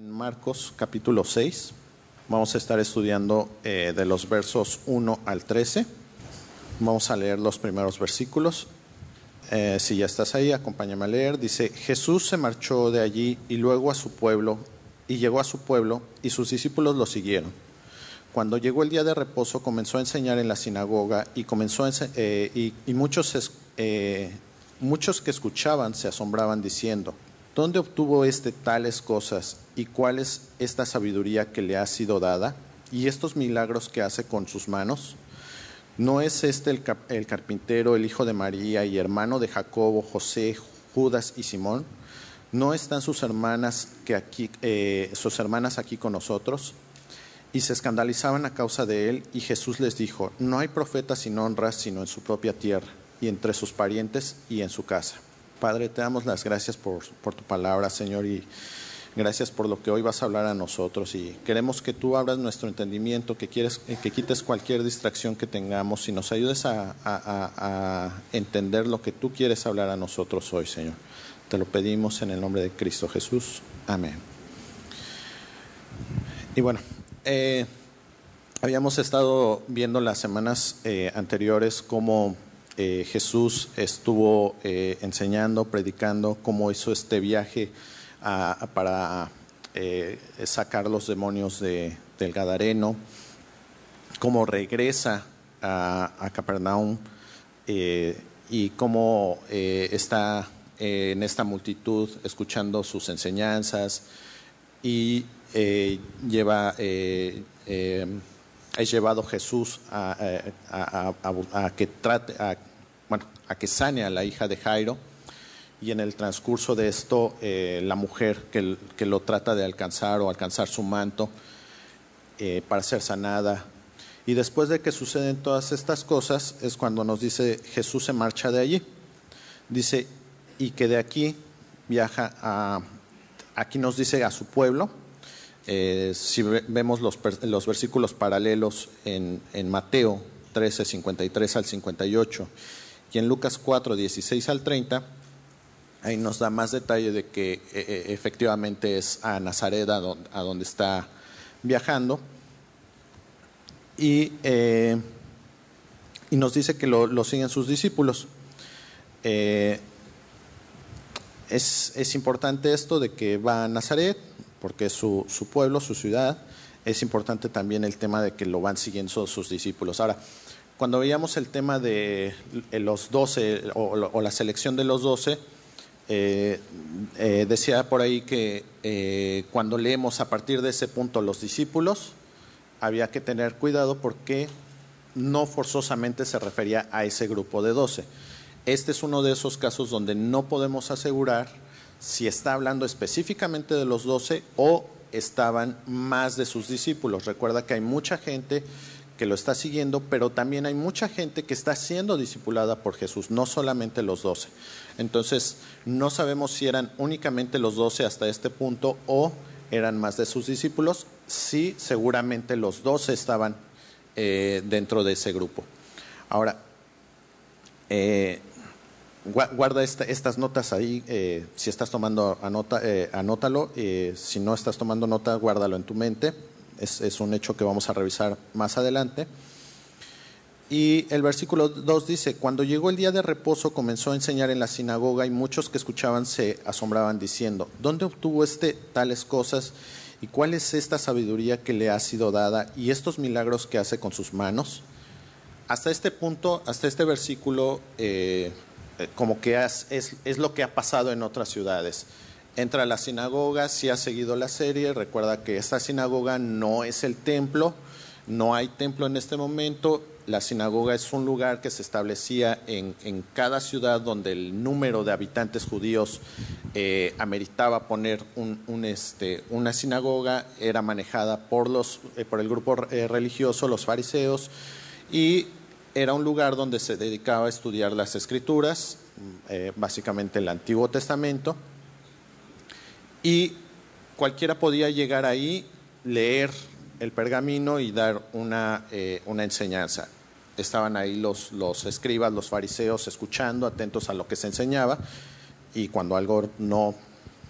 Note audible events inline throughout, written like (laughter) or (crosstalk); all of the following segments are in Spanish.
Marcos capítulo 6 vamos a estar estudiando eh, de los versos 1 al 13. Vamos a leer los primeros versículos. Eh, si ya estás ahí, acompáñame a leer. Dice, Jesús se marchó de allí y luego a su pueblo, y llegó a su pueblo, y sus discípulos lo siguieron. Cuando llegó el día de reposo, comenzó a enseñar en la sinagoga y, comenzó a eh, y, muchos, muchos que escuchaban se asombraban diciendo, ¿dónde obtuvo este tales cosas y cuál es esta sabiduría que le ha sido dada y estos milagros que hace con sus manos? ¿No es este el, carpintero, el hijo de María y hermano de Jacobo, José, Judas y Simón? ¿No están sus hermanas, que aquí, eh, sus hermanas aquí con nosotros? Y se escandalizaban a causa de él, y Jesús les dijo, no hay profeta sin honra sino en su propia tierra, y entre sus parientes y en su casa. Padre, te damos las gracias por, por tu palabra, Señor, y gracias por lo que hoy vas a hablar a nosotros. Y queremos que tú abras nuestro entendimiento, que, quieres, eh, que quites cualquier distracción que tengamos y nos ayudes a, entender lo que tú quieres hablar a nosotros hoy, Señor. Te lo pedimos en el nombre de Cristo Jesús. Amén. Y bueno, eh, habíamos estado viendo las semanas eh, anteriores cómo Jesús estuvo enseñando, predicando, cómo hizo este viaje a- para eh, sacar los demonios de- del Gadareno, cómo regresa a, Capernaum eh, y cómo eh, está en esta multitud escuchando sus enseñanzas y lleva es llevado Jesús a, a- que trate bueno a que sane a la hija de Jairo y en el transcurso de esto eh, la mujer que, que lo trata de alcanzar o alcanzar su manto eh, para ser sanada. Y después de que suceden todas estas cosas es cuando nos dice Jesús se marcha de allí dice y que de aquí viaja a aquí nos dice a su pueblo eh, si ve- vemos los, los versículos paralelos en, en Mateo 13, 53 al 58 y en Lucas 4, 16 al 30, ahí nos da más detalle de que eh, eh, efectivamente es a Nazaret a don- a donde está viajando. Y, eh, y nos dice que lo, siguen sus discípulos. Es, es importante esto de que va a Nazaret, porque es su, su pueblo, su ciudad. Es importante también el tema de que lo van siguiendo sus discípulos. Ahora, cuando veíamos el tema de los doce o la selección de los doce, eh, eh, decía por ahí que eh, cuando leemos a partir de ese punto los discípulos, había que tener cuidado porque no forzosamente se refería a ese grupo de doce. Este es uno de esos casos donde no podemos asegurar si está hablando específicamente de los doce o estaban más de sus discípulos. Recuerda que hay mucha gente que lo está siguiendo, pero también hay mucha gente que está siendo discipulada por Jesús, no solamente los doce. Entonces, no sabemos si eran únicamente los doce hasta este punto o eran más de sus discípulos. Sí, seguramente los doce estaban eh, dentro de ese grupo. Ahora, eh, gua- guarda esta- estas notas ahí. eh, si estás tomando anota, anótalo. si no estás tomando nota, guárdalo en tu mente. Es, un hecho que vamos a revisar más adelante. Y el versículo 2 dice, cuando llegó el día de reposo comenzó a enseñar en la sinagoga y muchos que escuchaban se asombraban diciendo, ¿dónde obtuvo este tales cosas y cuál es esta sabiduría que le ha sido dada y estos milagros que hace con sus manos? Hasta este punto, hasta este versículo, eh, eh, como que es lo que ha pasado en otras ciudades. Entra a la sinagoga, si ha seguido la serie, recuerda que esta sinagoga no es el templo, no hay templo en este momento, la sinagoga es un lugar que se establecía en, en cada ciudad donde el número de habitantes judíos eh, ameritaba poner un, este, una sinagoga, era manejada por, los, eh, por el grupo eh, religioso, los fariseos, y era un lugar donde se dedicaba a estudiar las escrituras, eh, básicamente el Antiguo Testamento, y cualquiera podía llegar ahí, leer el pergamino y dar una, eh, una enseñanza. Estaban ahí los, los escribas, los fariseos, escuchando, atentos a lo que se enseñaba, y cuando algo no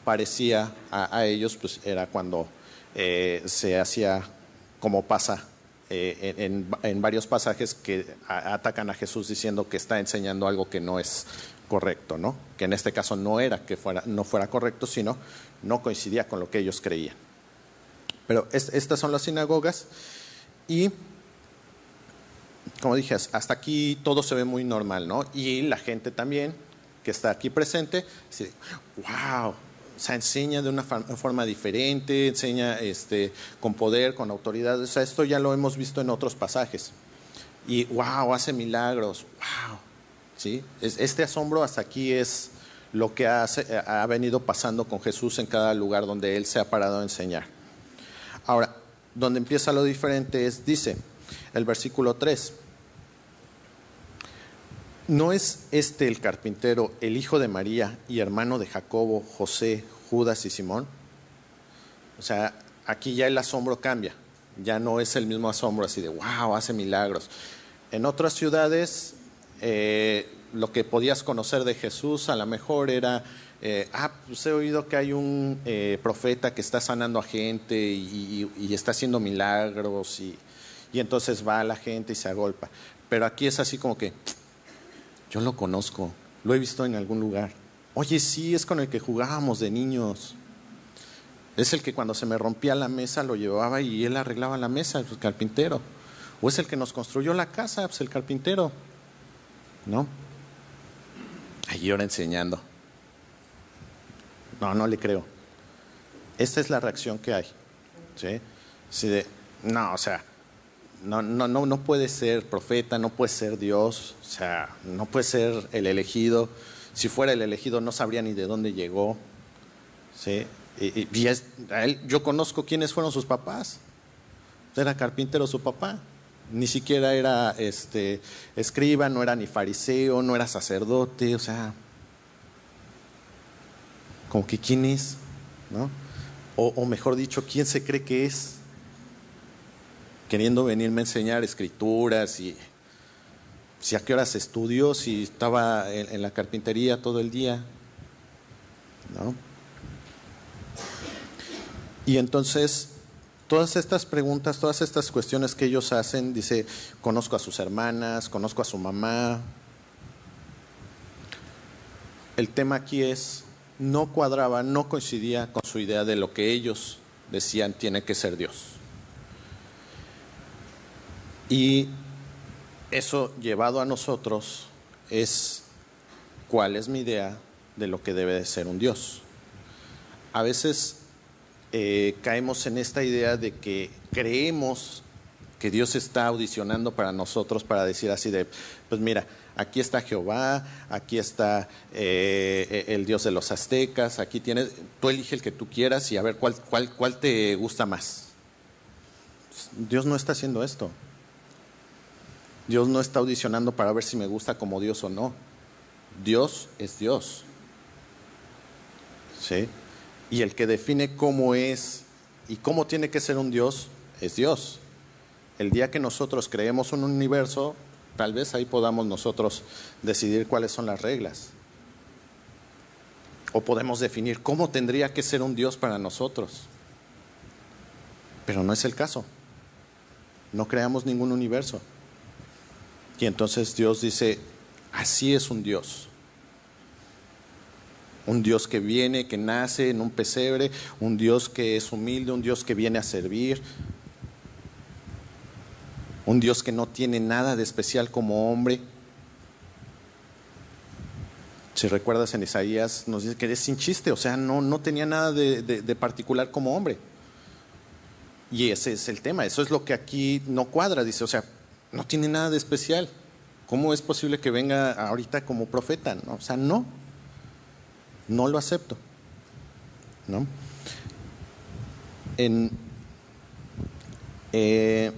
parecía a, ellos, pues era cuando eh, se hacía como pasa eh, en, varios pasajes que atacan a Jesús diciendo que está enseñando algo que no es correcto, ¿no? Que en este caso no era que fuera, no fuera correcto, sino no coincidía con lo que ellos creían. Pero estas son las sinagogas y como dije, hasta aquí todo se ve muy normal, ¿no? Y la gente también que está aquí presente, dice, wow, se enseña de una forma diferente, enseña este, con poder, con autoridad. O sea, esto ya lo hemos visto en otros pasajes. Y wow, hace milagros, wow. ¿Sí? Este asombro hasta aquí es lo que ha, ha venido pasando con Jesús en cada lugar donde Él se ha parado a enseñar. Ahora, donde empieza lo diferente es, dice, el versículo 3, ¿No es este el carpintero, el hijo de María y hermano de Jacobo, José, Judas y Simón? O sea, aquí ya el asombro cambia, ya no es el mismo asombro así de, wow, hace milagros. En otras ciudades, eh, lo que podías conocer de Jesús a lo mejor era, eh, ah, pues he oído que hay un eh, profeta que está sanando a gente y, está haciendo milagros y, y entonces va la gente y se agolpa. Pero aquí es así como que, yo lo conozco, lo he visto en algún lugar. Oye, sí, es con el que jugábamos de niños. Es el que cuando se me rompía la mesa lo llevaba y él arreglaba la mesa, el carpintero. O es el que nos construyó la casa, pues el carpintero. ¿No? Ahí ahora enseñando. No, no le creo. Esta es la reacción que hay. ¿Sí? De, no, o sea, no, no, no, no puede ser profeta, no puede ser Dios, o sea, no puede ser el elegido. Si fuera el elegido no sabría ni de dónde llegó. ¿sí? Y, yo conozco quiénes fueron sus papás. Era carpintero su papá. Ni siquiera era este, escriba, no era ni fariseo, no era sacerdote, o sea, como que quién es, ¿no? O, o mejor dicho, quién se cree que es queriendo venirme a enseñar escrituras y si a qué horas estudió, si estaba en, la carpintería todo el día. ¿no? Y entonces, todas estas preguntas, todas estas cuestiones que ellos hacen, dice, conozco a sus hermanas, conozco a su mamá. El tema aquí es, no cuadraba, no coincidía con su idea de lo que ellos decían tiene que ser Dios. Y eso llevado a nosotros es cuál es mi idea de lo que debe de ser un Dios. A veces eh, caemos en esta idea de que creemos que Dios está audicionando para nosotros para decir así de, pues mira, aquí está Jehová, aquí está eh, el Dios de los aztecas, aquí tienes, tú elige el que tú quieras y a ver cuál, cuál, cuál te gusta más. Dios no está haciendo esto. Dios no está audicionando para ver si me gusta como Dios o no. Dios es Dios. ¿Sí? Y el que define cómo es y cómo tiene que ser un Dios es Dios. El día que nosotros creemos un universo, tal vez ahí podamos nosotros decidir cuáles son las reglas. O podemos definir cómo tendría que ser un Dios para nosotros. Pero no es el caso. No creamos ningún universo. Y entonces Dios dice, así es un Dios. Un Dios que viene, que nace en un pesebre, un Dios que es humilde, un Dios que viene a servir, un Dios que no tiene nada de especial como hombre. Si recuerdas en Isaías, nos dice que es sin chiste, o sea, no, no tenía nada de, de particular como hombre. Y ese es el tema, eso es lo que aquí no cuadra, dice, o sea, no tiene nada de especial. ¿Cómo es posible que venga ahorita como profeta? ¿no? O sea, no, no lo acepto. ¿no? En, eh,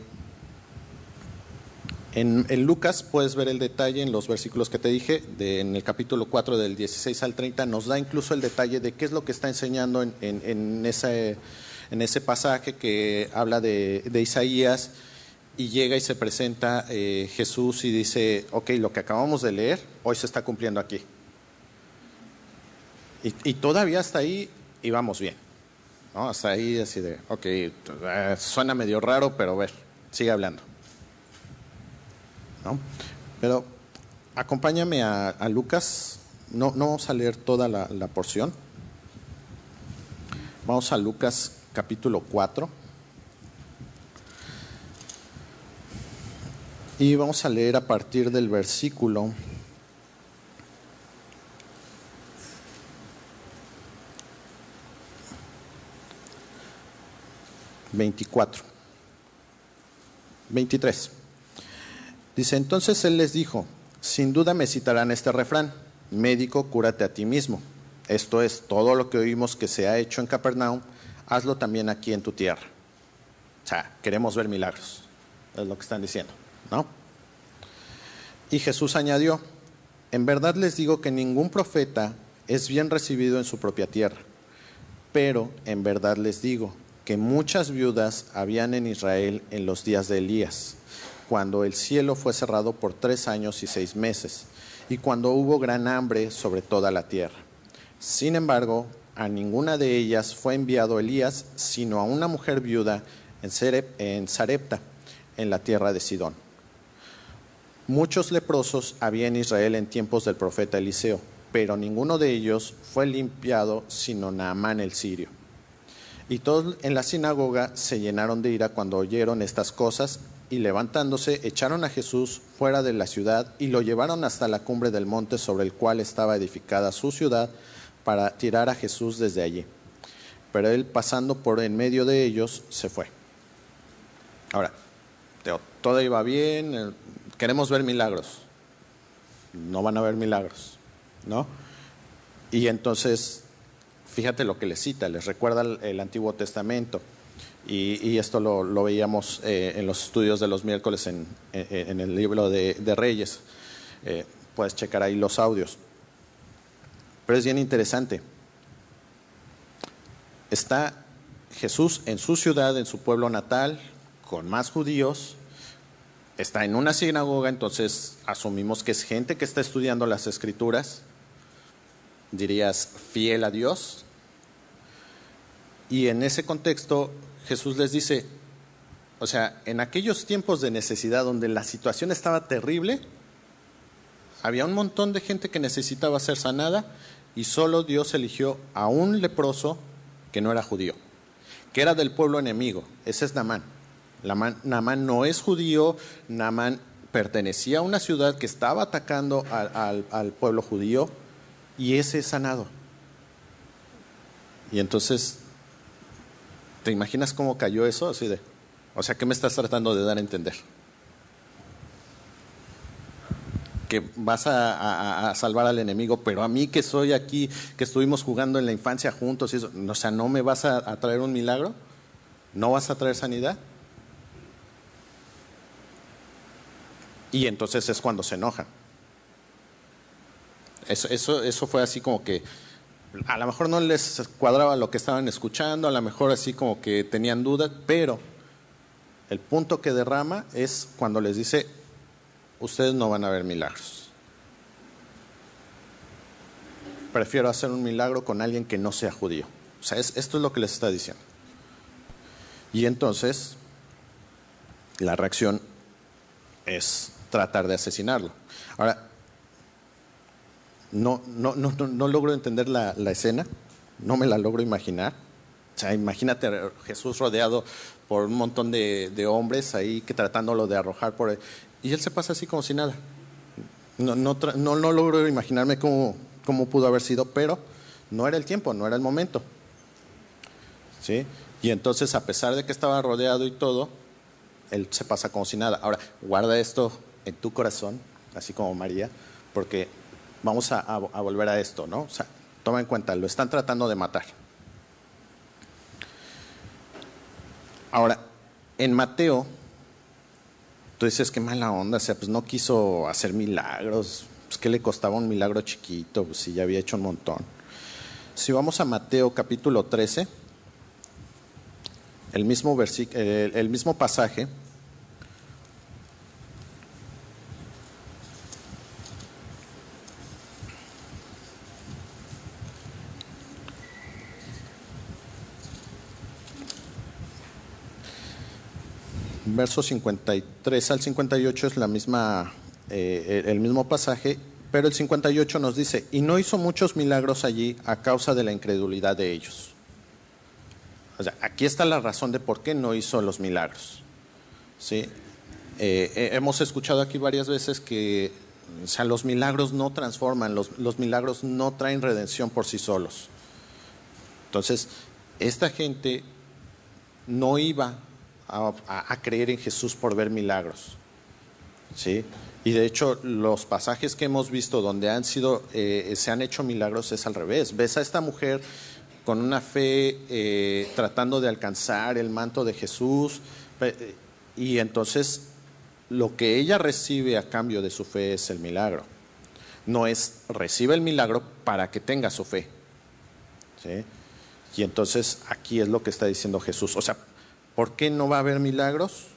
en, Lucas puedes ver el detalle en los versículos que te dije, en el capítulo 4 del 16 al 30, nos da incluso el detalle de qué es lo que está enseñando en, en, ese, pasaje que habla de, de Isaías y llega y se presenta eh, Jesús y dice, ok, lo que acabamos de leer, hoy se está cumpliendo aquí. Y, todavía hasta ahí y vamos bien. ¿no? Hasta ahí así de, ok, eh, suena medio raro, pero a ver, sigue hablando. ¿No? Pero acompáñame a, Lucas, no, no, vamos a leer toda la, la porción. Vamos a Lucas capítulo 4. Y vamos a leer a partir del versículo 24. 23. Dice, entonces él les dijo, sin duda me citarán este refrán, médico, cúrate a ti mismo. Esto es, todo lo que oímos que se ha hecho en Capernaum, hazlo también aquí en tu tierra. O sea, queremos ver milagros, es lo que están diciendo, ¿no? Y Jesús añadió, en verdad les digo que ningún profeta es bien recibido en su propia tierra, pero en verdad les digo que muchas viudas habían en Israel en los días de Elías, cuando el cielo fue cerrado por tres años y seis meses, y cuando hubo gran hambre sobre toda la tierra. Sin embargo, a ninguna de ellas fue enviado Elías, sino a una mujer viuda en Sarepta, en la tierra de Sidón. Muchos leprosos había en Israel en tiempos del profeta Eliseo, pero ninguno de ellos fue limpiado sino Naamán el sirio. Y todos en la sinagoga se llenaron de ira cuando oyeron estas cosas y levantándose echaron a Jesús fuera de la ciudad y lo llevaron hasta la cumbre del monte sobre el cual estaba edificada su ciudad para tirar a Jesús desde allí. Pero él pasando por en medio de ellos se fue. Ahora, todo iba bien, eh, queremos ver milagros. No van a ver milagros, ¿no? Y entonces fíjate lo que les cita, les recuerda el, Antiguo Testamento. Y, esto lo, veíamos eh, en los estudios de los miércoles en, el libro de, Reyes. Eh, puedes checar ahí los audios. Pero es bien interesante. Está Jesús en su ciudad, en su pueblo natal, con más judíos. Está en una sinagoga, entonces asumimos que es gente que está estudiando las escrituras dirías, fiel a Dios. Y en ese contexto Jesús les dice, o sea, en aquellos tiempos de necesidad donde la situación estaba terrible, había un montón de gente que necesitaba ser sanada y solo Dios eligió a un leproso que no era judío, que era del pueblo enemigo. Ese es Namán. Namán no es judío, Namán pertenecía a una ciudad que estaba atacando al pueblo judío y ese es sanado. Y entonces, ¿te imaginas cómo cayó eso? Así de, o sea, ¿qué me estás tratando de dar a entender? Que vas a, salvar al enemigo, pero a mí que soy aquí, que estuvimos jugando en la infancia juntos, y eso, o sea, ¿no me vas a, a traer un milagro? ¿No vas a traer sanidad? Y entonces es cuando se enojan. Eso, eso, eso fue así como que a lo mejor no les cuadraba lo que estaban escuchando, a lo mejor así como que tenían dudas, pero el punto que derrama es cuando les dice, ustedes no van a ver milagros. Prefiero hacer un milagro con alguien que no sea judío. O sea, esto es lo que les está diciendo. Y entonces, la reacción es tratar de asesinarlo. Ahora, no, no, no, logro entender la, escena, no me la logro imaginar. O sea, imagínate Jesús rodeado por un montón de, hombres ahí que tratándolo de arrojar por él. Y él se pasa así como si nada. No, no logro imaginarme cómo, cómo, pudo haber sido, pero no era el tiempo, no era el momento. ¿Sí? Y entonces, a pesar de que estaba rodeado y todo, él se pasa como si nada. Ahora, guarda esto en tu corazón, así como María, porque vamos a, volver a esto, ¿no? O sea, toma en cuenta, lo están tratando de matar. Ahora, en Mateo, tú dices que mala onda, o sea, pues no quiso hacer milagros, pues que le costaba un milagro chiquito, pues si ya había hecho un montón. Si vamos a Mateo capítulo 13, el mismo, el mismo pasaje, versos 53 al 58 es la misma, eh, el mismo pasaje, pero el 58 nos dice, y no hizo muchos milagros allí a causa de la incredulidad de ellos. O sea, aquí está la razón de por qué no hizo los milagros. ¿sí? Eh, hemos escuchado aquí varias veces que los milagros no transforman, los, los milagros no traen redención por sí solos. Entonces, esta gente no iba a, creer en Jesús por ver milagros. ¿sí? Y de hecho, los pasajes que hemos visto donde han sido, eh, se han hecho milagros es al revés. Ves a esta mujer con una fe eh, tratando de alcanzar el manto de Jesús y entonces lo que ella recibe a cambio de su fe es el milagro. No es recibe el milagro para que tenga su fe. ¿sí? Y entonces aquí es lo que está diciendo Jesús. O sea, ¿por qué no va a haber milagros?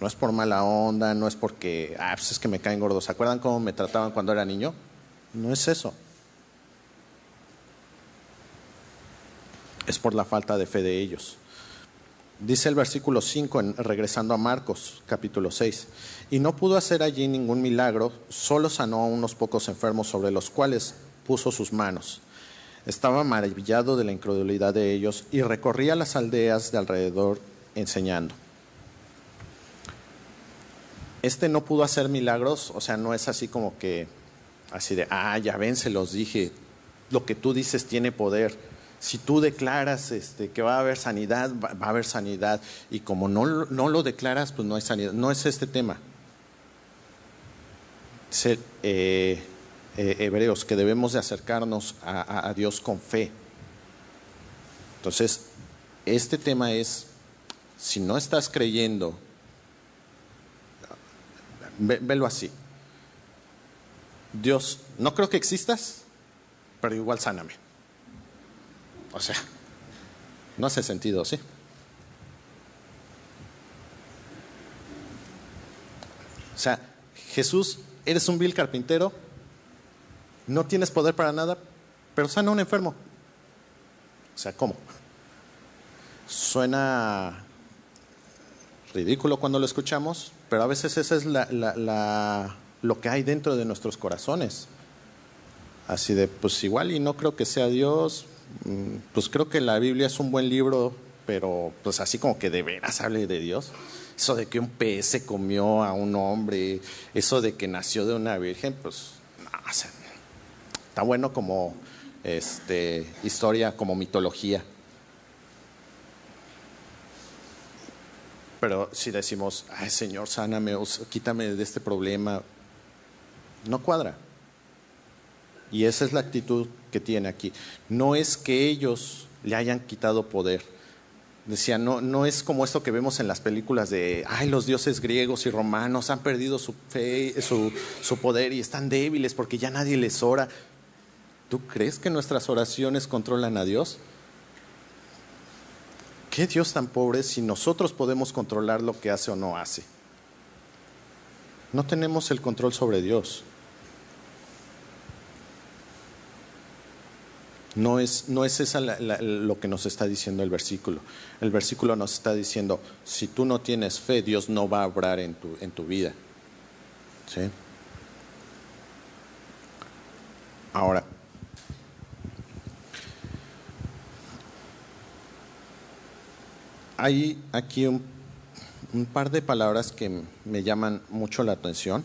No es por mala onda, no es porque, ah, pues es que me caen gordos. ¿Se acuerdan cómo me trataban cuando era niño? No es eso. Es por la falta de fe de ellos. Dice el versículo 5, regresando a Marcos, capítulo 6, y no pudo hacer allí ningún milagro, solo sanó a unos pocos enfermos sobre los cuales puso sus manos. Estaba maravillado de la incredulidad de ellos y recorría las aldeas de alrededor enseñando. Este no pudo hacer milagros, o sea, no es así como que, así de, ah, ya ven, se los dije, lo que tú dices tiene poder si tú declaras este, que va a haber sanidad, va, a haber sanidad. Y como no, no, lo declaras, pues no hay sanidad. No es este tema. Eh, eh, hebreos, que debemos de acercarnos a, Dios con fe. Entonces, este tema es, si no estás creyendo, velo así. Dios, no creo que existas, pero igual sáname. O sea, no hace sentido, ¿sí? O sea, Jesús, eres un vil carpintero, no tienes poder para nada, pero sana un enfermo. O sea, ¿cómo? Suena ridículo cuando lo escuchamos, pero a veces eso es lo que hay dentro de nuestros corazones. Así de, pues igual y no creo que sea Dios, Mm, pues creo que la Biblia es un buen libro, pero pues así como que de veras hable de Dios. Eso de que un pez se comió a un hombre, eso de que nació de una virgen, pues no, está bueno como este, historia, como mitología. Pero si decimos, ay Señor, sáname, quítame de este problema, no cuadra. Y esa es la actitud que tiene aquí. No es que ellos le hayan quitado poder. Decía, no, no es como esto que vemos en las películas de, ay, los dioses griegos y romanos han perdido su fe, su, su poder y están débiles porque ya nadie les ora. ¿Tú crees que nuestras oraciones controlan a Dios? ¿Qué Dios tan pobre si nosotros podemos controlar lo que hace o no hace? No tenemos el control sobre Dios. No es, no es lo que nos está diciendo el versículo. El versículo nos está diciendo, si tú no tienes fe, Dios no va a obrar en tu, en tu vida. ¿Sí? Ahora, hay aquí un, par de palabras que me llaman mucho la atención.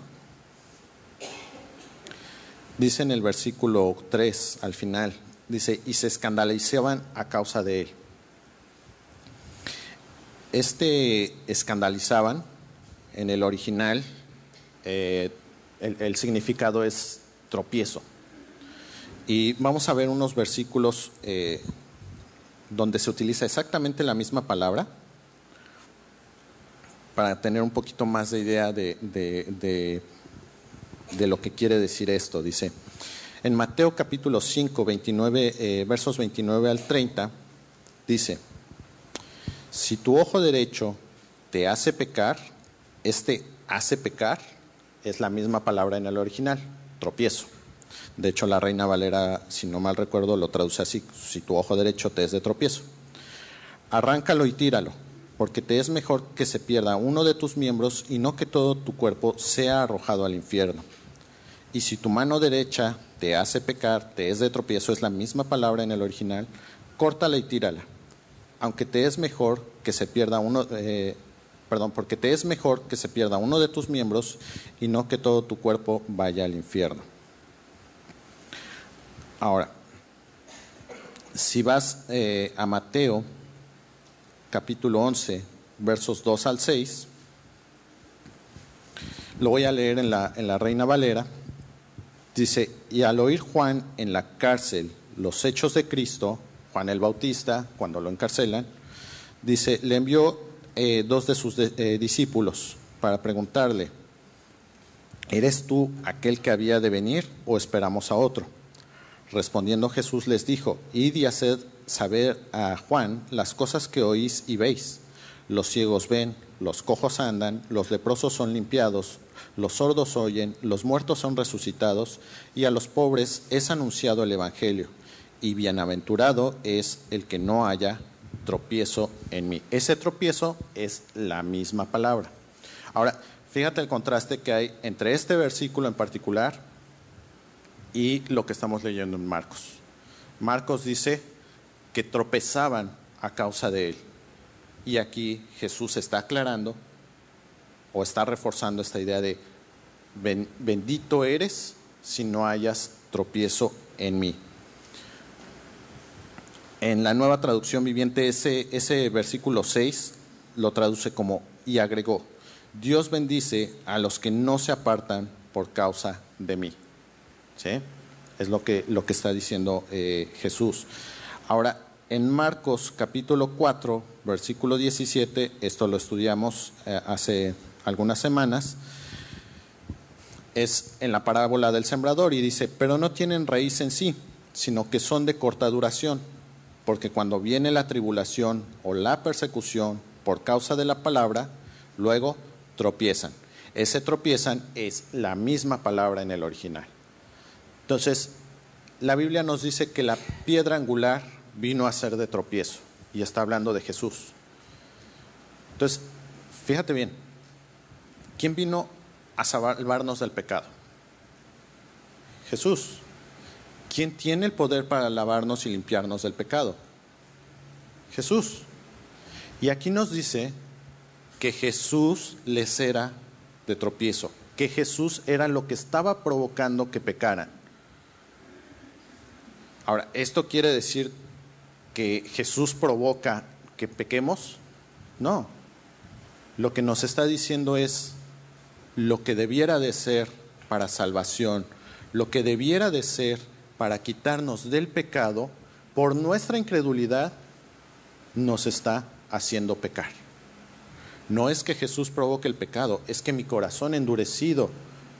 Dice en el versículo 3 al final, dice, y se escandalizaban a causa de él. Este escandalizaban, en el original, eh, el, significado es tropiezo. Y vamos a ver unos versículos eh, donde se utiliza exactamente la misma palabra para tener un poquito más de idea de, de, de lo que quiere decir esto. Dice, en Mateo capítulo 5, 29, eh, versos 29 al 30, dice, si tu ojo derecho te hace pecar, este hace pecar es la misma palabra en el original, tropiezo. De hecho, la Reina Valera, si no mal recuerdo, lo traduce así, si tu ojo derecho te es de tropiezo. Arráncalo y tíralo, porque te es mejor que se pierda uno de tus miembros y no que todo tu cuerpo sea arrojado al infierno. Y si tu mano derecha te hace pecar, te es de tropiezo, es la misma palabra en el original, córtala y tírala. Aunque te es mejor que se pierda uno, eh, perdón, porque te es mejor que se pierda uno de tus miembros y no que todo tu cuerpo vaya al infierno. Ahora, si vas eh, a Mateo capítulo 11, versos 2 al 6, lo voy a leer en la, en la Reina Valera. Dice, y al oír Juan en la cárcel los hechos de Cristo, Juan el Bautista, cuando lo encarcelan, dice, le envió eh, dos de sus eh, discípulos para preguntarle, ¿eres tú aquel que había de venir o esperamos a otro? Respondiendo Jesús les dijo, id y haced saber a Juan las cosas que oís y veis. Los ciegos ven, los cojos andan, los leprosos son limpiados, los sordos oyen, los muertos son resucitados, y a los pobres es anunciado el Evangelio. Y bienaventurado es el que no haya tropiezo en mí. Ese tropiezo es la misma palabra. Ahora, fíjate el contraste que hay entre este versículo en particular y lo que estamos leyendo en Marcos. Marcos dice que tropezaban a causa de él. Y aquí Jesús está aclarando o está reforzando esta idea de bendito eres si no hayas tropiezo en mí. En la nueva traducción viviente ese, ese versículo 6 lo traduce como y agregó, Dios bendice a los que no se apartan por causa de mí. ¿Sí? Es lo que, lo que está diciendo eh, Jesús. Ahora, en Marcos capítulo 4, versículo 17, esto lo estudiamos eh, hace algunas semanas, es en la parábola del sembrador y dice, pero no tienen raíz en sí, sino que son de corta duración, porque cuando viene la tribulación o la persecución por causa de la palabra, luego tropiezan. Ese tropiezan es la misma palabra en el original. Entonces, la Biblia nos dice que la piedra angular vino a ser de tropiezo y está hablando de Jesús. Entonces, fíjate bien, ¿quién vino a salvarnos del pecado? Jesús. ¿Quién tiene el poder para lavarnos y limpiarnos del pecado? Jesús. Y aquí nos dice que Jesús les era de tropiezo, que Jesús era lo que estaba provocando que pecaran. Ahora, ¿esto quiere decir que Jesús provoca que pequemos? No. Lo que nos está diciendo es lo que debiera de ser para salvación, lo que debiera de ser para quitarnos del pecado, por nuestra incredulidad, nos está haciendo pecar. No es que Jesús provoque el pecado, es que mi corazón endurecido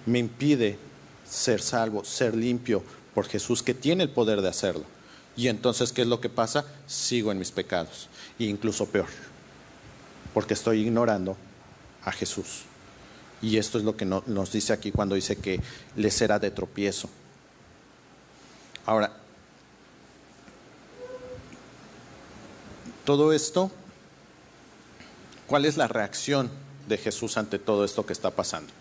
me impide ser salvo, ser limpio, por Jesús que tiene el poder de hacerlo. Y entonces, ¿qué es lo que pasa? Sigo en mis pecados, e incluso peor, porque estoy ignorando a Jesús. Y esto es lo que nos dice aquí cuando dice que le será de tropiezo. Ahora, todo esto, ¿cuál es la reacción de Jesús ante todo esto que está pasando?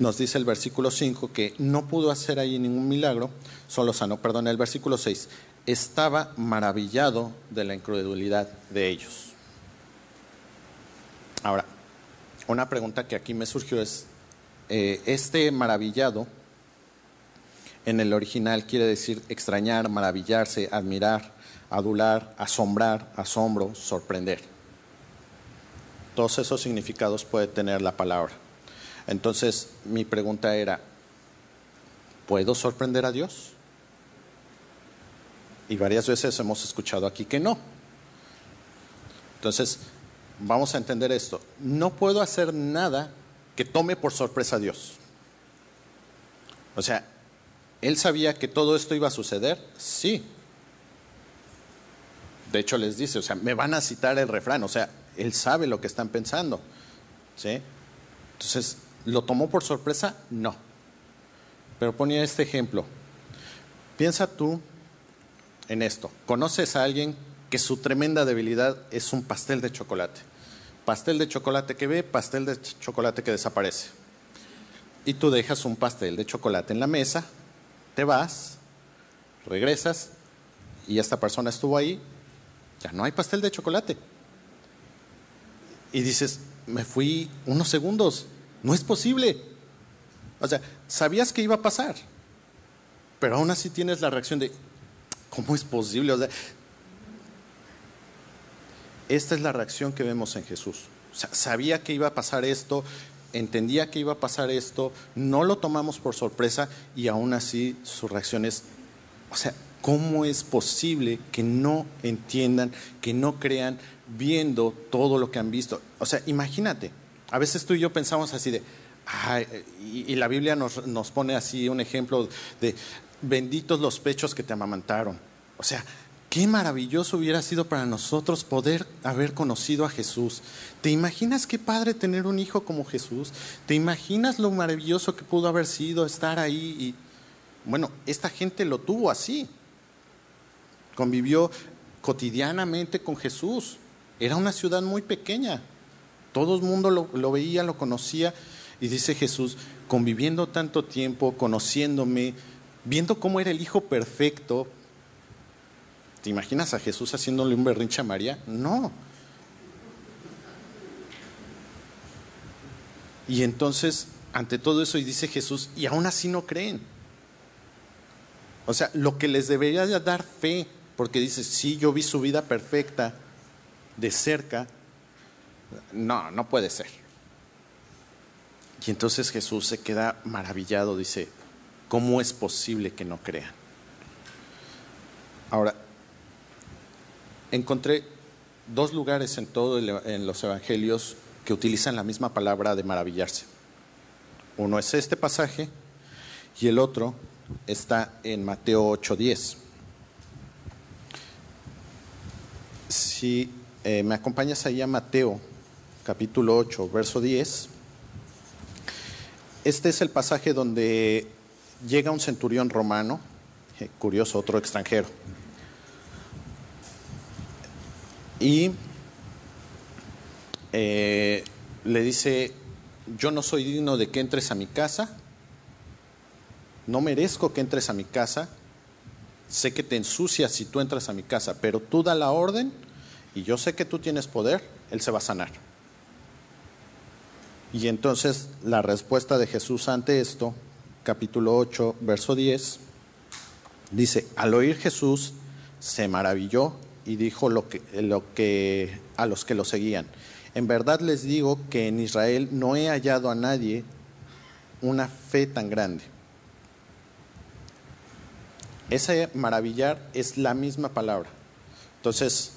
Nos dice el versículo 5 que no pudo hacer ahí ningún milagro, solo sanó, perdón, el versículo 6, estaba maravillado de la incredulidad de ellos. Ahora, una pregunta que aquí me surgió es, eh, este maravillado en el original quiere decir extrañar, maravillarse, admirar, adular, asombrar, asombro, sorprender. Todos esos significados puede tener la palabra. Entonces, mi pregunta era, ¿puedo sorprender a Dios? Y varias veces hemos escuchado aquí que no. Entonces, vamos a entender esto. No puedo hacer nada que tome por sorpresa a Dios. O sea, ¿él sabía que todo esto iba a suceder? Sí. De hecho, les dice, o sea, me van a citar el refrán, o sea, él sabe lo que están pensando. ¿Sí? Entonces, ¿Lo tomó por sorpresa? No. Pero ponía este ejemplo. Piensa tú en esto. ¿Conoces a alguien que su tremenda debilidad es un pastel de chocolate. Pastel de chocolate que ve, pastel de chocolate que desaparece. Y tú dejas un pastel de chocolate en la mesa, te vas, regresas y esta persona estuvo ahí, ya no hay pastel de chocolate. Y dices, me fui unos segundos, no es posible. O sea, sabías que iba a pasar, pero aún así tienes la reacción de, ¿cómo es posible? O sea, esta es la reacción que vemos en Jesús. O sea, sabía que iba a pasar esto, entendía que iba a pasar esto, no lo tomamos por sorpresa y aún así su reacción es, o sea, ¿cómo es posible que no entiendan, que no crean viendo todo lo que han visto? O sea, imagínate, a veces tú y yo pensamos así de, y, la Biblia nos, nos pone así un ejemplo de, benditos los pechos que te amamantaron. O sea, Qué maravilloso hubiera sido para nosotros poder haber conocido a Jesús. ¿Te imaginas qué padre tener un hijo como Jesús? ¿Te imaginas lo maravilloso que pudo haber sido estar ahí? Y bueno, esta gente lo tuvo así. Convivió cotidianamente con Jesús. Era una ciudad muy pequeña. Todo el mundo lo, veía, lo conocía. Y dice Jesús, conviviendo tanto tiempo, conociéndome, viendo cómo era el hijo perfecto, ¿Te imaginas a Jesús haciéndole un berrinche a María? No. Y entonces, ante todo eso, y dice Jesús, y aún así no creen. O sea, lo que les debería dar fe, porque dice, sí, yo vi su vida perfecta de cerca, no, no puede ser. Y entonces Jesús se queda maravillado, dice, ¿cómo es posible que no crean? Ahora, encontré dos lugares en todos en los evangelios que utilizan la misma palabra de maravillarse. Uno es este pasaje y el otro está en Mateo 8:10. Si eh, me acompañas ahí a Mateo capítulo 8, verso 10, este es el pasaje donde llega un centurión romano, eh, curioso, otro extranjero, y eh, le dice, yo no soy digno de que entres a mi casa, no merezco que entres a mi casa, sé que te ensucias si tú entras a mi casa, pero tú da la orden y yo sé que tú tienes poder, Él se va a sanar. Y entonces la respuesta de Jesús ante esto, capítulo 8, verso 10, dice, al oír Jesús se maravilló y dijo lo que, lo que, a los que lo seguían. En verdad les digo que en Israel no he hallado a nadie una fe tan grande. Ese maravillar es la misma palabra. Entonces,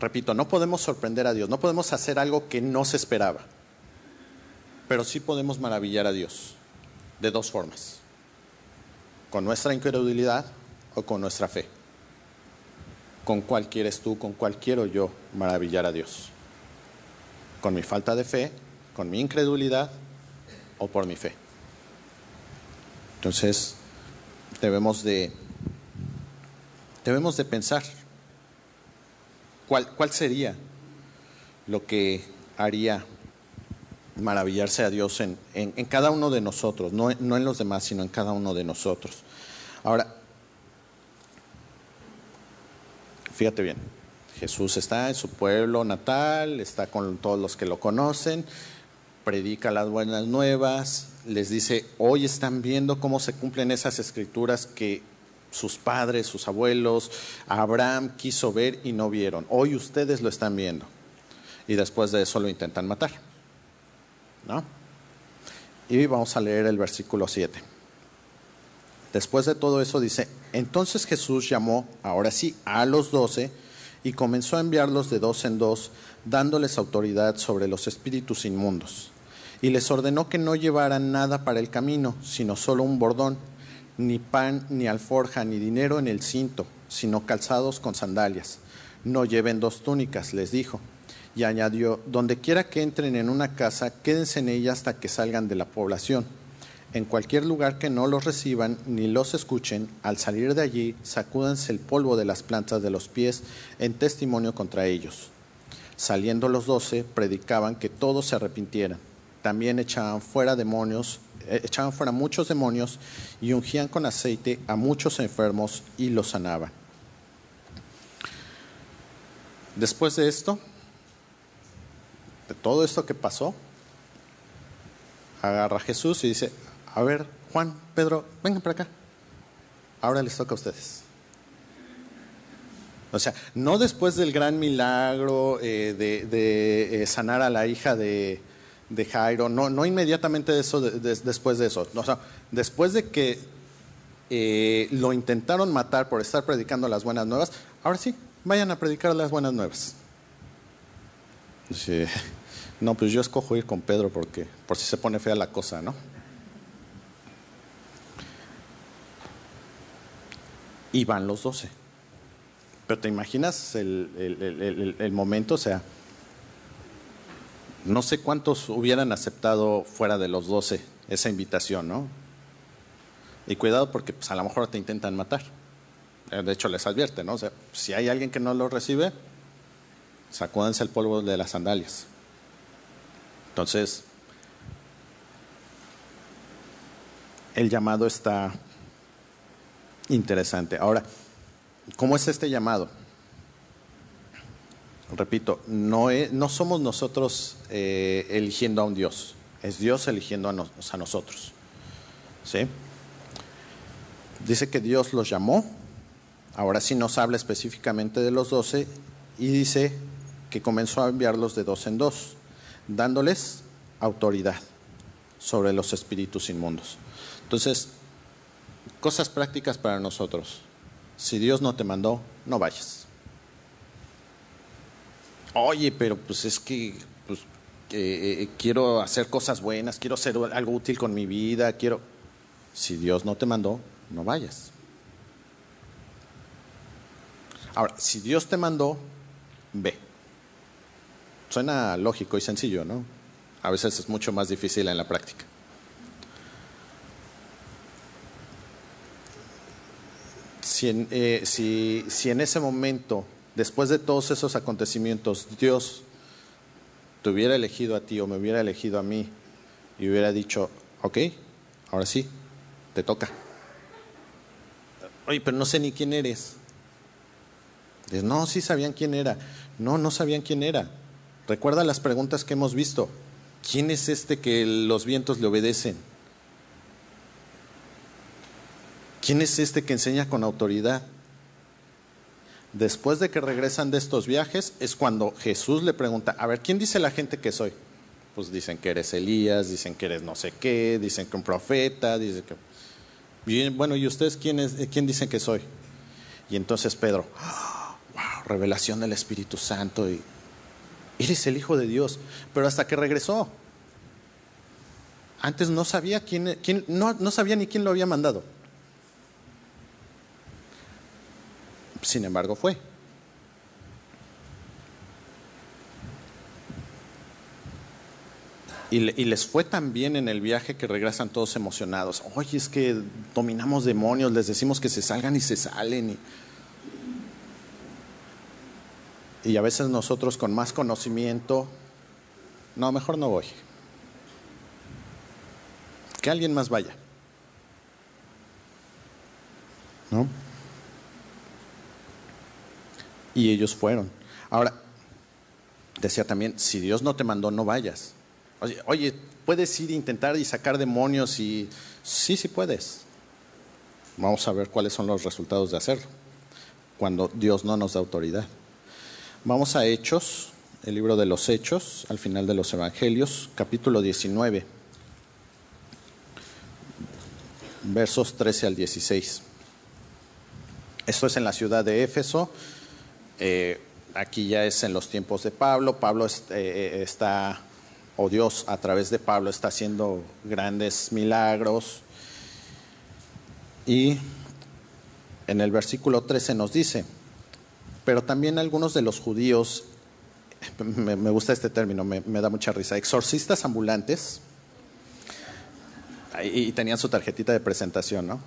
repito, no podemos sorprender a Dios, no podemos hacer algo que no se esperaba, pero sí podemos maravillar a Dios de dos formas, con nuestra incredulidad o con nuestra fe. ¿Con cuál quieres tú, con cuál quiero yo maravillar a Dios? ¿Con mi falta de fe, con mi incredulidad o por mi fe? Entonces, debemos de, debemos de pensar cuál, cuál sería lo que haría maravillarse a Dios en, en, cada uno de nosotros, no, no en los demás, sino en cada uno de nosotros. Ahora, Fíjate bien, Jesús está en su pueblo natal, está con todos los que lo conocen, predica las buenas nuevas, les dice, hoy están viendo cómo se cumplen esas escrituras que sus padres, sus abuelos, Abraham quiso ver y no vieron. Hoy ustedes lo están viendo. Y después de eso lo intentan matar. Y vamos a leer el versículo 7. Después de todo eso dice, entonces Jesús llamó, ahora sí, a los doce y comenzó a enviarlos de dos en dos, dándoles autoridad sobre los espíritus inmundos. Y les ordenó que no llevaran nada para el camino, sino solo un bordón, ni pan, ni alforja, ni dinero en el cinto, sino calzados con sandalias. No lleven dos túnicas, les dijo. Y añadió, donde quiera que entren en una casa, quédense en ella hasta que salgan de la población. En cualquier lugar que no los reciban ni los escuchen, al salir de allí, sacúdanse el polvo de las plantas de los pies en testimonio contra ellos. Saliendo los doce, predicaban que todos se arrepintieran. También echaban fuera demonios, eh, echaban fuera muchos demonios y ungían con aceite a muchos enfermos y los sanaban. Después de esto, de todo esto que pasó, agarra Jesús y dice, a ver, Juan, Pedro, vengan para acá. Ahora les toca a ustedes. O sea, no después del gran milagro eh, de, eh, sanar a la hija de, Jairo, no, no inmediatamente eso, después de eso. O sea, después de que eh, lo intentaron matar por estar predicando las buenas nuevas, ahora sí, vayan a predicar las buenas nuevas. No, pues yo escojo ir con Pedro porque por si se pone fea la cosa, ¿no? Y van los doce. Pero te imaginas el, momento, o sea, no sé cuántos hubieran aceptado fuera de los doce esa invitación, ¿no? Y cuidado porque pues, a lo mejor te intentan matar. Eh, de hecho, les advierte, ¿no? O sea, si hay alguien que no lo recibe, sacúdense el polvo de las sandalias. Entonces, el llamado está interesante. Ahora, ¿cómo es este llamado? Repito, no, no somos nosotros eh, eligiendo a un Dios, es Dios eligiendo a, a nosotros. ¿Sí? Dice que Dios los llamó, ahora sí nos habla específicamente de los doce y dice que comenzó a enviarlos de dos en dos dándoles autoridad sobre los espíritus inmundos. Entonces, cosas prácticas para nosotros. Si Dios no te mandó, no vayas. Oye, pero pues es que pues, eh, quiero hacer cosas buenas, quiero hacer algo útil con mi vida, quiero... Si Dios no te mandó, no vayas. Ahora, si Dios te mandó, ve. Suena lógico y sencillo, ¿no? A veces es mucho más difícil en la práctica. Si en, eh, si en ese momento, después de todos esos acontecimientos, Dios te hubiera elegido a ti o me hubiera elegido a mí y hubiera dicho, ok, ahora sí, te toca. Oye, pero no sé ni quién eres. no, sí sabían quién era. No, no sabían quién era. Recuerda las preguntas que hemos visto. ¿Quién es este que los vientos le obedecen? ¿Quién es este que enseña con autoridad? Después de que regresan de estos viajes es cuando Jesús le pregunta, a ver, ¿quién dice la gente que soy? Pues dicen que eres Elías, dicen que eres no sé qué, dicen que un profeta, dicen que... Bueno, ¿y ustedes quién, es, quién dicen que soy? Y entonces Pedro, wow, revelación del Espíritu Santo y eres el Hijo de Dios. Pero hasta que regresó, antes no sabía quién, quién no, no sabía ni quién lo había mandado. Sin embargo, fue. Y, les fue tan bien en el viaje que regresan todos emocionados. Oye, es que dominamos demonios, les decimos que se salgan y se salen. Y a veces nosotros con más conocimiento, no, mejor no voy. Que alguien más vaya. ¿No? Y ellos fueron. Ahora, decía también, si Dios no te mandó, no vayas. Oye, oye, puedes ir a intentar y sacar demonios y sí, sí puedes. Vamos a ver cuáles son los resultados de hacerlo, cuando Dios no nos da autoridad. Vamos a Hechos, el libro de los Hechos, al final de los Evangelios, capítulo 19, versos 13 al 16. Esto es en la ciudad de Éfeso. Eh, aquí ya es en los tiempos de Pablo. Pablo eh, eh, está, o Dios a través de Pablo está haciendo grandes milagros. Y en el versículo 13 nos dice, pero también algunos de los judíos, (laughs) me, gusta este término, me, da mucha risa, exorcistas ambulantes, y tenían su tarjetita de presentación, ¿no?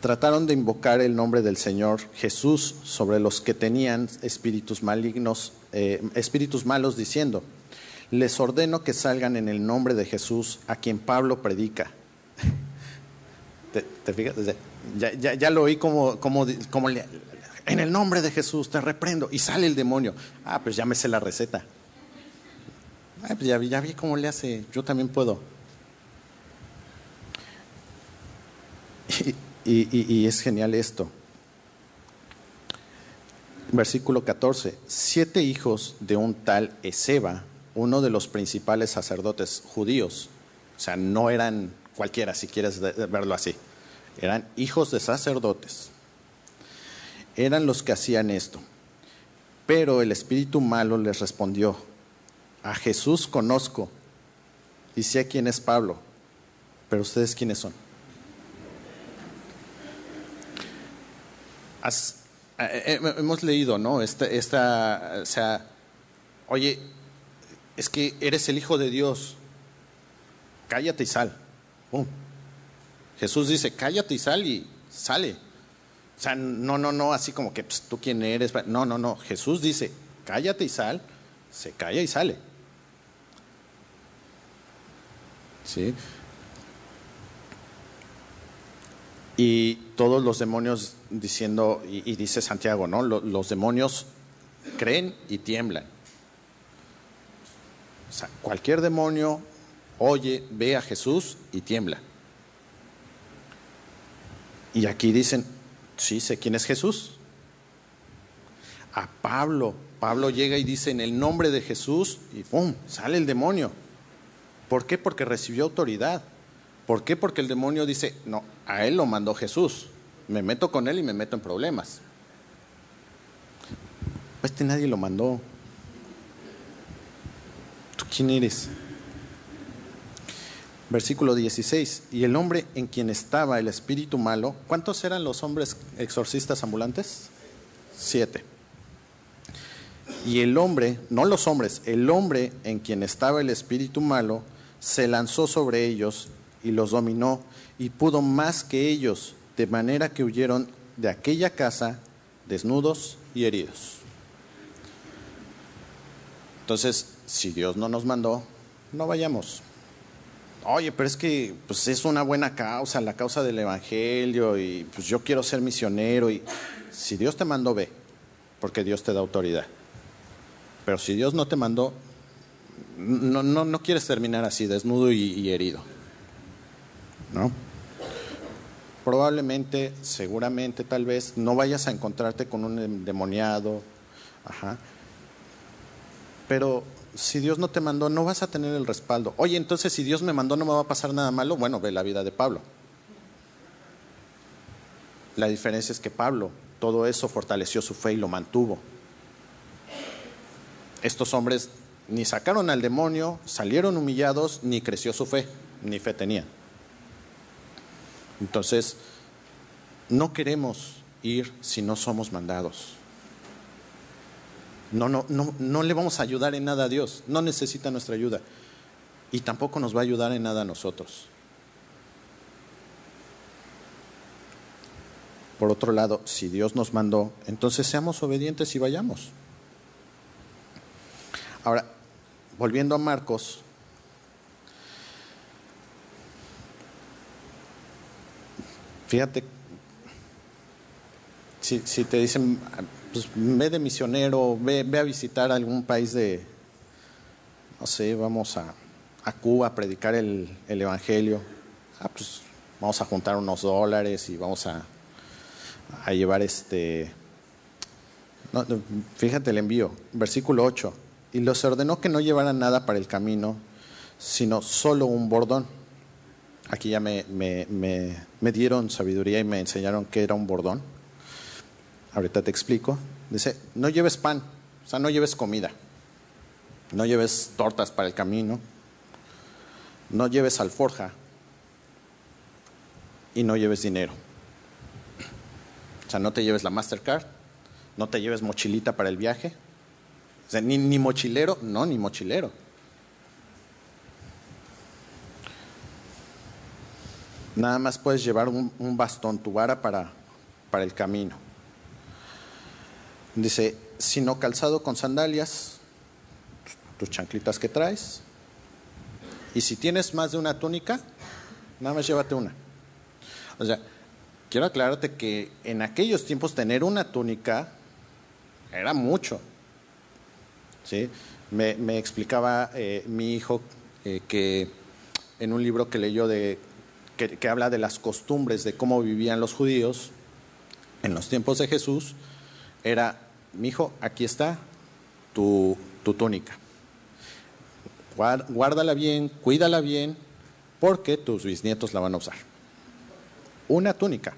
Trataron de invocar el nombre del Señor Jesús sobre los que tenían espíritus malignos, eh, espíritus malos, diciendo: Les ordeno que salgan en el nombre de Jesús, a quien Pablo predica. (laughs) ¿Te, fijas? Ya, ya, lo oí como, como, como le, en el nombre de Jesús te reprendo. Y sale el demonio. Ah, pues sé la receta. Ah, pues ya, vi cómo le hace. Yo también puedo. Y, es genial esto. Versículo 14. Siete hijos de un tal Ezeba, uno de los principales sacerdotes judíos. O sea, no eran cualquiera, si quieres verlo así. Eran hijos de sacerdotes. Eran los que hacían esto. Pero el espíritu malo les respondió, a Jesús conozco y sé quién es Pablo, pero ustedes quiénes son. Eh, eh, hemos leído, ¿no? Esta, o sea, oye, es que eres el Hijo de Dios, cállate y sal. Jesús dice, cállate y sal y sale. O sea, no, no, no, así como que pues, tú quién eres. No, no, no. Jesús dice, cállate y sal, se calla y sale. ¿Sí? Y todos los demonios diciendo, y, dice Santiago, ¿no? Los, demonios creen y tiemblan. O sea, cualquier demonio oye, ve a Jesús y tiembla. Y aquí dicen, sí, sé quién es Jesús. A Pablo, Pablo llega y dice en el nombre de Jesús y ¡pum! sale el demonio. ¿Por qué? Porque recibió autoridad. ¿Por qué? Porque el demonio dice, no, a él lo mandó Jesús. Me meto con él y me meto en problemas. Este nadie lo mandó. ¿Tú quién eres? Versículo 16. Y el hombre en quien estaba el espíritu malo, ¿cuántos eran los hombres exorcistas ambulantes? Siete. Y el hombre, no los hombres, el hombre en quien estaba el espíritu malo, se lanzó sobre ellos y los dominó y pudo más que ellos, de manera que huyeron de aquella casa desnudos y heridos. Entonces, si Dios no nos mandó, no vayamos. Oye, pero es que pues es una buena causa, la causa del evangelio y pues yo quiero ser misionero y si Dios te mandó ve, porque Dios te da autoridad. Pero si Dios no te mandó, no, no, no quieres terminar así, desnudo y herido. ¿no? Probablemente, seguramente, tal vez, no vayas a encontrarte con un endemoniado, Pero si Dios no te mandó, no vas a tener el respaldo. Oye, entonces si Dios me mandó, no me va a pasar nada malo. Bueno, ve la vida de Pablo. La diferencia es que Pablo, todo eso fortaleció su fe y lo mantuvo. Estos hombres ni sacaron al demonio, salieron humillados, ni creció su fe, ni fe tenían. Entonces, no queremos ir si no somos mandados. No, no, no, no le vamos a ayudar en nada a Dios, no necesita nuestra ayuda y tampoco nos va a ayudar en nada a nosotros. Por otro lado, si Dios nos mandó, entonces seamos obedientes y vayamos. Ahora, volviendo a Marcos, Fíjate, si, te dicen, pues ve de misionero, ve, a visitar algún país de, no sé, vamos a, Cuba a predicar el, Evangelio, ah, pues vamos a juntar unos dólares y vamos a, a llevar este... fíjate el envío, versículo 8. Y los ordenó que no llevaran nada para el camino, sino solo un bordón Aquí ya me, me, dieron sabiduría y me enseñaron que era un bordón. Ahorita te explico. Dice, no lleves pan, o sea, no lleves comida. No lleves tortas para el camino. No lleves alforja. Y no lleves dinero. O sea, no te lleves la Mastercard. No te lleves mochilita para el viaje. O sea, ni, mochilero, no, ni mochilero. Nada más puedes llevar un, un bastón, tu vara para, para el camino. Dice, sino calzado con sandalias, tus chanclitas que traes. Y si tienes más de una túnica, nada más llévate una. O sea, quiero aclararte que en aquellos tiempos tener una túnica era mucho. ¿sí? Me, explicaba eh, mi hijo eh, que en un libro que leyó de, que, que habla de las costumbres de cómo vivían los judíos en los tiempos de Jesús, era, mi hijo, aquí está tu, tu túnica. Guárdala bien, cuídala bien, porque tus bisnietos la van a usar. Una túnica.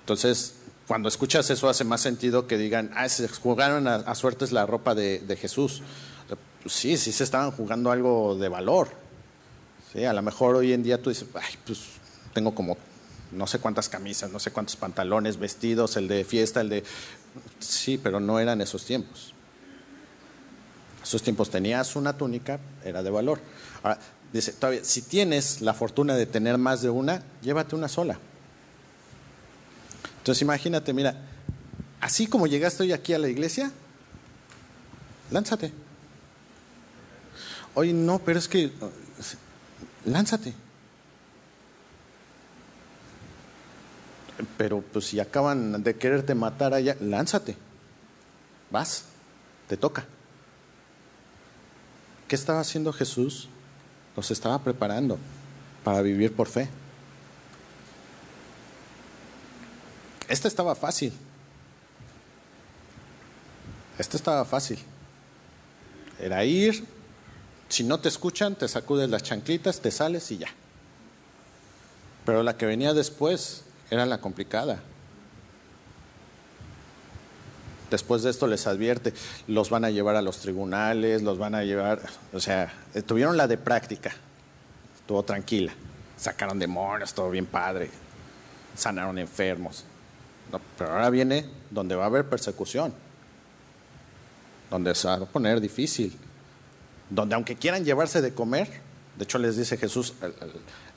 Entonces, cuando escuchas eso hace más sentido que digan, ah, se jugaron a, a suertes la ropa de, de Jesús. Pues sí, sí se estaban jugando algo de valor. ¿Sí? A lo mejor hoy en día tú dices, ay, pues tengo como no sé cuántas camisas, no sé cuántos pantalones, vestidos, el de fiesta, el de... Sí, pero no eran esos tiempos. Esos tiempos tenías una túnica, era de valor. Ahora, dice, todavía, si tienes la fortuna de tener más de una, llévate una sola. Entonces imagínate, mira, así como llegaste hoy aquí a la iglesia, lánzate. Hoy no, pero es que, lánzate. Pero pues si acaban de quererte matar allá, lánzate. Vas, te toca. ¿Qué estaba haciendo Jesús? Los estaba preparando para vivir por fe. Esta estaba fácil. Esta estaba fácil. Era ir, si no te escuchan, te sacudes las chanclitas, te sales y ya. Pero la que venía después era la complicada. Después de esto les advierte, los van a llevar a los tribunales, los van a llevar, o sea, tuvieron la de práctica, estuvo tranquila, sacaron demonios, todo bien padre, sanaron enfermos. Pero ahora viene donde va a haber persecución, donde se va a poner difícil, donde aunque quieran llevarse de comer, de hecho les dice Jesús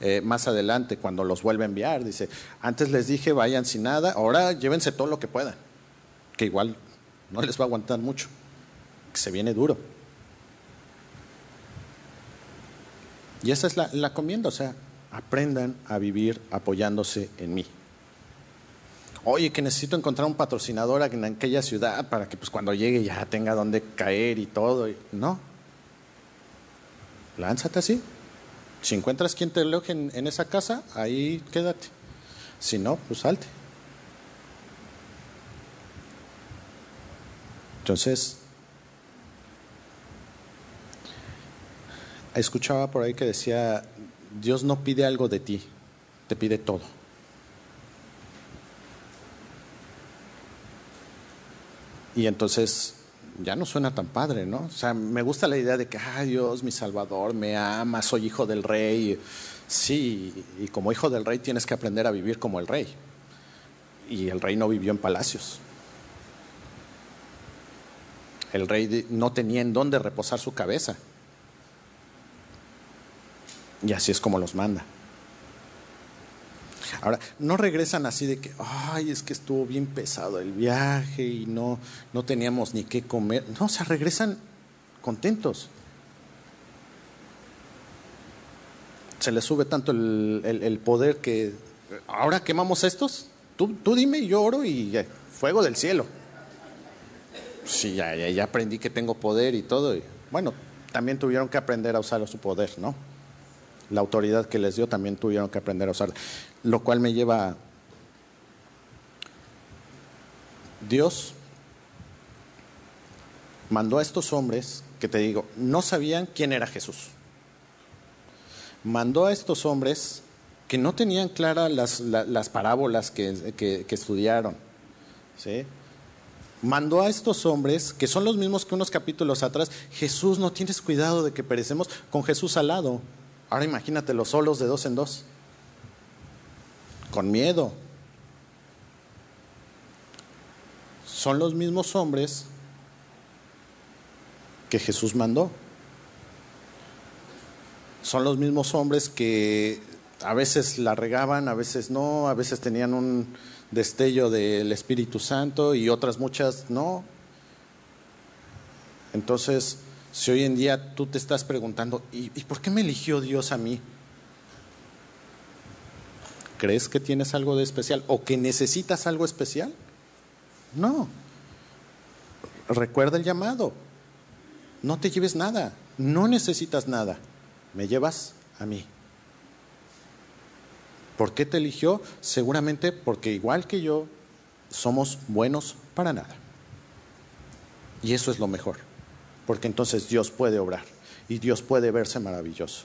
eh, más adelante cuando los vuelve a enviar, dice, antes les dije vayan sin nada, ahora llévense todo lo que puedan que igual no les va a aguantar mucho, que se viene duro. Y esa es la, la comienda, o sea, aprendan a vivir apoyándose en mí. Oye, que necesito encontrar un patrocinador en aquella ciudad para que pues cuando llegue ya tenga donde caer y todo. No. Lánzate así. Si encuentras quien te aloje en, en esa casa, ahí quédate. Si no, pues salte. Entonces, escuchaba por ahí que decía, Dios no pide algo de ti, te pide todo. Y entonces ya no suena tan padre, ¿no? O sea, me gusta la idea de que, ay Dios, mi Salvador, me ama, soy hijo del rey. Sí, y como hijo del rey tienes que aprender a vivir como el rey. Y el rey no vivió en palacios. El rey no tenía en dónde reposar su cabeza. Y así es como los manda. Ahora, no regresan así de que, ay, es que estuvo bien pesado el viaje y no, no teníamos ni qué comer. No, o sea, regresan contentos. Se les sube tanto el, el, poder que, ahora quemamos estos, tú, tú dime, yo oro y fuego del cielo. Sí, ya, ya, ya aprendí que tengo poder y todo. Y, bueno, también tuvieron que aprender a usar su poder, ¿no? La autoridad que les dio también tuvieron que aprender a usar. Lo cual me lleva a Dios mandó a estos hombres que te digo, no sabían quién era Jesús. Mandó a estos hombres que no tenían claras las, las, las parábolas que, que, que estudiaron. ¿sí? mandó a estos hombres, que son los mismos que unos capítulos atrás, Jesús, no tienes cuidado de que perecemos con Jesús al lado. Ahora imagínate los solos de dos en dos, con miedo. Son los mismos hombres que Jesús mandó. Son los mismos hombres que a veces la regaban, a veces no, a veces tenían un destello del Espíritu Santo y otras muchas no. Entonces, si hoy en día tú te estás preguntando, ¿y, por qué me eligió Dios a mí? ¿Crees que tienes algo de especial o que necesitas algo especial? No. Recuerda el llamado. No te lleves nada. No necesitas nada. Me llevas a mí. ¿Por qué te eligió? Seguramente porque igual que yo, somos buenos para nada. Y eso es lo mejor, porque entonces Dios puede obrar y Dios puede verse maravilloso.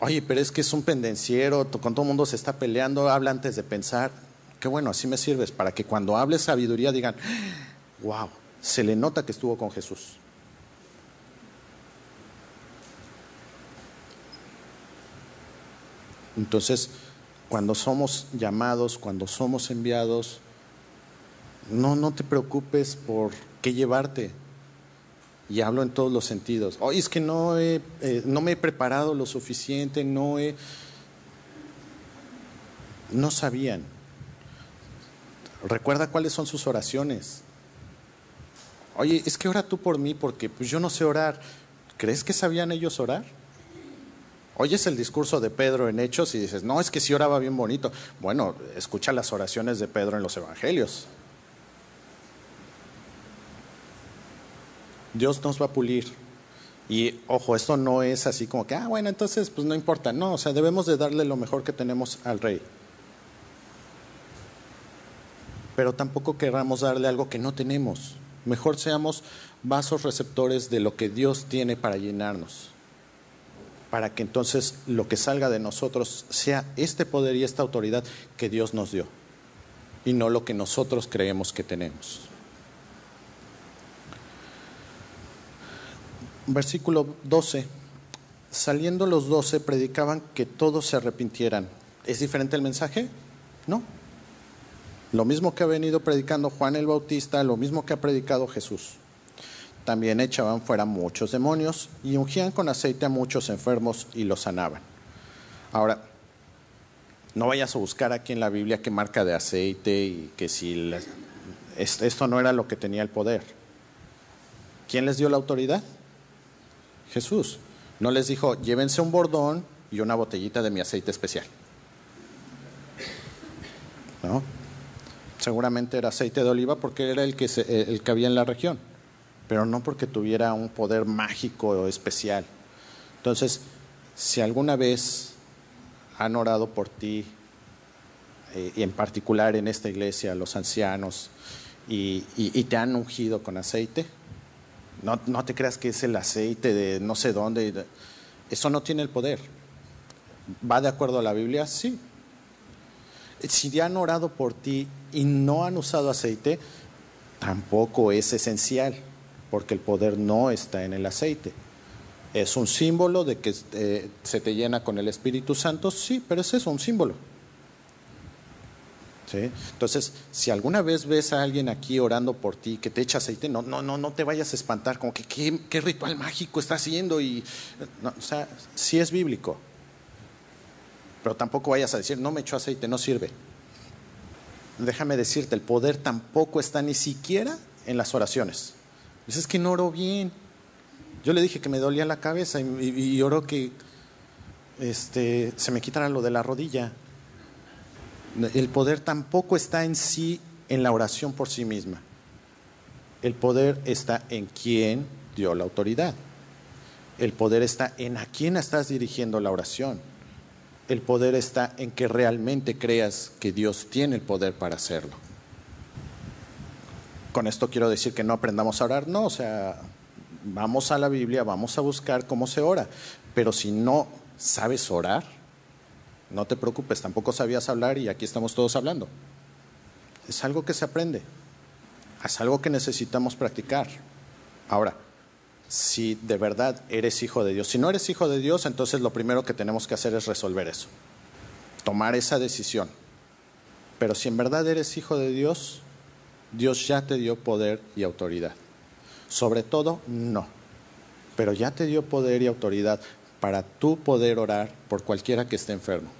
Oye, pero es que es un pendenciero, con todo el mundo se está peleando, habla antes de pensar. Qué bueno, así me sirves, para que cuando hables sabiduría digan, wow, se le nota que estuvo con Jesús. Entonces, cuando somos llamados, cuando somos enviados, no, no te preocupes por qué llevarte. Y hablo en todos los sentidos. Oye, es que no, he, eh, no me he preparado lo suficiente, no he... No sabían. Recuerda cuáles son sus oraciones. Oye, es que ora tú por mí porque pues yo no sé orar. ¿Crees que sabían ellos orar? Oyes el discurso de Pedro en Hechos y dices, no, es que sí oraba bien bonito. Bueno, escucha las oraciones de Pedro en los Evangelios. Dios nos va a pulir. Y ojo, esto no es así como que, ah, bueno, entonces pues no importa. No, o sea, debemos de darle lo mejor que tenemos al rey. Pero tampoco querramos darle algo que no tenemos. Mejor seamos vasos receptores de lo que Dios tiene para llenarnos para que entonces lo que salga de nosotros sea este poder y esta autoridad que Dios nos dio y no lo que nosotros creemos que tenemos. Versículo 12. Saliendo los doce predicaban que todos se arrepintieran. ¿Es diferente el mensaje? No. Lo mismo que ha venido predicando Juan el Bautista, lo mismo que ha predicado Jesús también echaban fuera muchos demonios y ungían con aceite a muchos enfermos y los sanaban. Ahora, no vayas a buscar aquí en la Biblia qué marca de aceite y que si esto no era lo que tenía el poder. ¿Quién les dio la autoridad? Jesús. No les dijo, llévense un bordón y una botellita de mi aceite especial. ¿No? Seguramente era aceite de oliva porque era el que, el que había en la región pero no porque tuviera un poder mágico o especial. Entonces, si alguna vez han orado por ti, eh, y en particular en esta iglesia, los ancianos, y, te han ungido con aceite, no, no, te creas que es el aceite de no sé dónde, eso no tiene el poder. ¿Va de acuerdo a la Biblia? Sí. Si ya han orado por ti y no han usado aceite, tampoco es esencial porque el poder no está en el aceite. ¿Es un símbolo de que eh, se te llena con el Espíritu Santo? Sí, pero es eso, un símbolo. ¿Sí? Entonces, si alguna vez ves a alguien aquí orando por ti que te echa aceite, no, no, no, no te vayas a espantar, como que qué, ritual mágico está haciendo. Y, o sea, sí es bíblico, pero tampoco vayas a decir, no me echó aceite, no sirve. Déjame decirte, el poder tampoco está ni siquiera en las oraciones. Dice, es que no oró bien. Yo le dije que me dolía la cabeza y, y, oró que este, se me quitara lo de la rodilla. El poder tampoco está en sí, en la oración por sí misma. El poder está en quien dio la autoridad. El poder está en a quién estás dirigiendo la oración. El poder está en que realmente creas que Dios tiene el poder para hacerlo con esto quiero decir que no aprendamos a orar, no, o sea, vamos a la Biblia, vamos a buscar cómo se ora, pero si no sabes orar, no te preocupes, tampoco sabías hablar y aquí estamos todos hablando. Es algo que se aprende, es algo que necesitamos practicar. Ahora, si de verdad eres hijo de Dios, si no eres hijo de Dios, entonces lo primero que tenemos que hacer es resolver eso, tomar esa decisión. Pero si en verdad eres hijo de Dios, Dios ya te dio poder y autoridad. Sobre todo, no. Pero ya te dio poder y autoridad para tú poder orar por cualquiera que esté enfermo.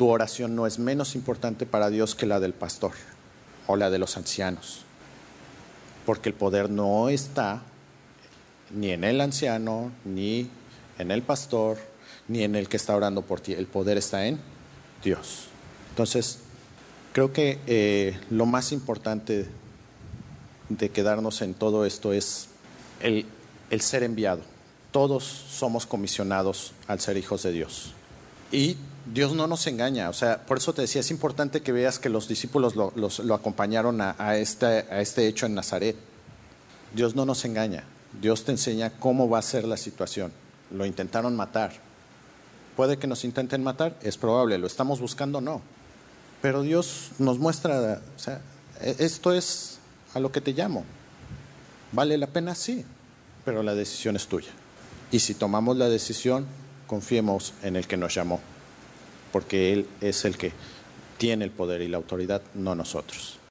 Tu oración no es menos importante para Dios que la del pastor o la de los ancianos, porque el poder no está ni en el anciano, ni en el pastor, ni en el que está orando por ti. El poder está en Dios. Entonces, creo que eh, lo más importante de quedarnos en todo esto es el, el ser enviado. Todos somos comisionados al ser hijos de Dios. Y Dios no nos engaña, o sea, por eso te decía, es importante que veas que los discípulos lo, los, lo acompañaron a, este, a este hecho en Nazaret. Dios no nos engaña, Dios te enseña cómo va a ser la situación. Lo intentaron matar. Puede que nos intenten matar, es probable, lo estamos buscando, no. Pero Dios nos muestra, o sea, esto es a lo que te llamo. ¿Vale la pena? Sí, pero la decisión es tuya. Y si tomamos la decisión, confiemos en el que nos llamó, porque Él es el que tiene el poder y la autoridad, no nosotros.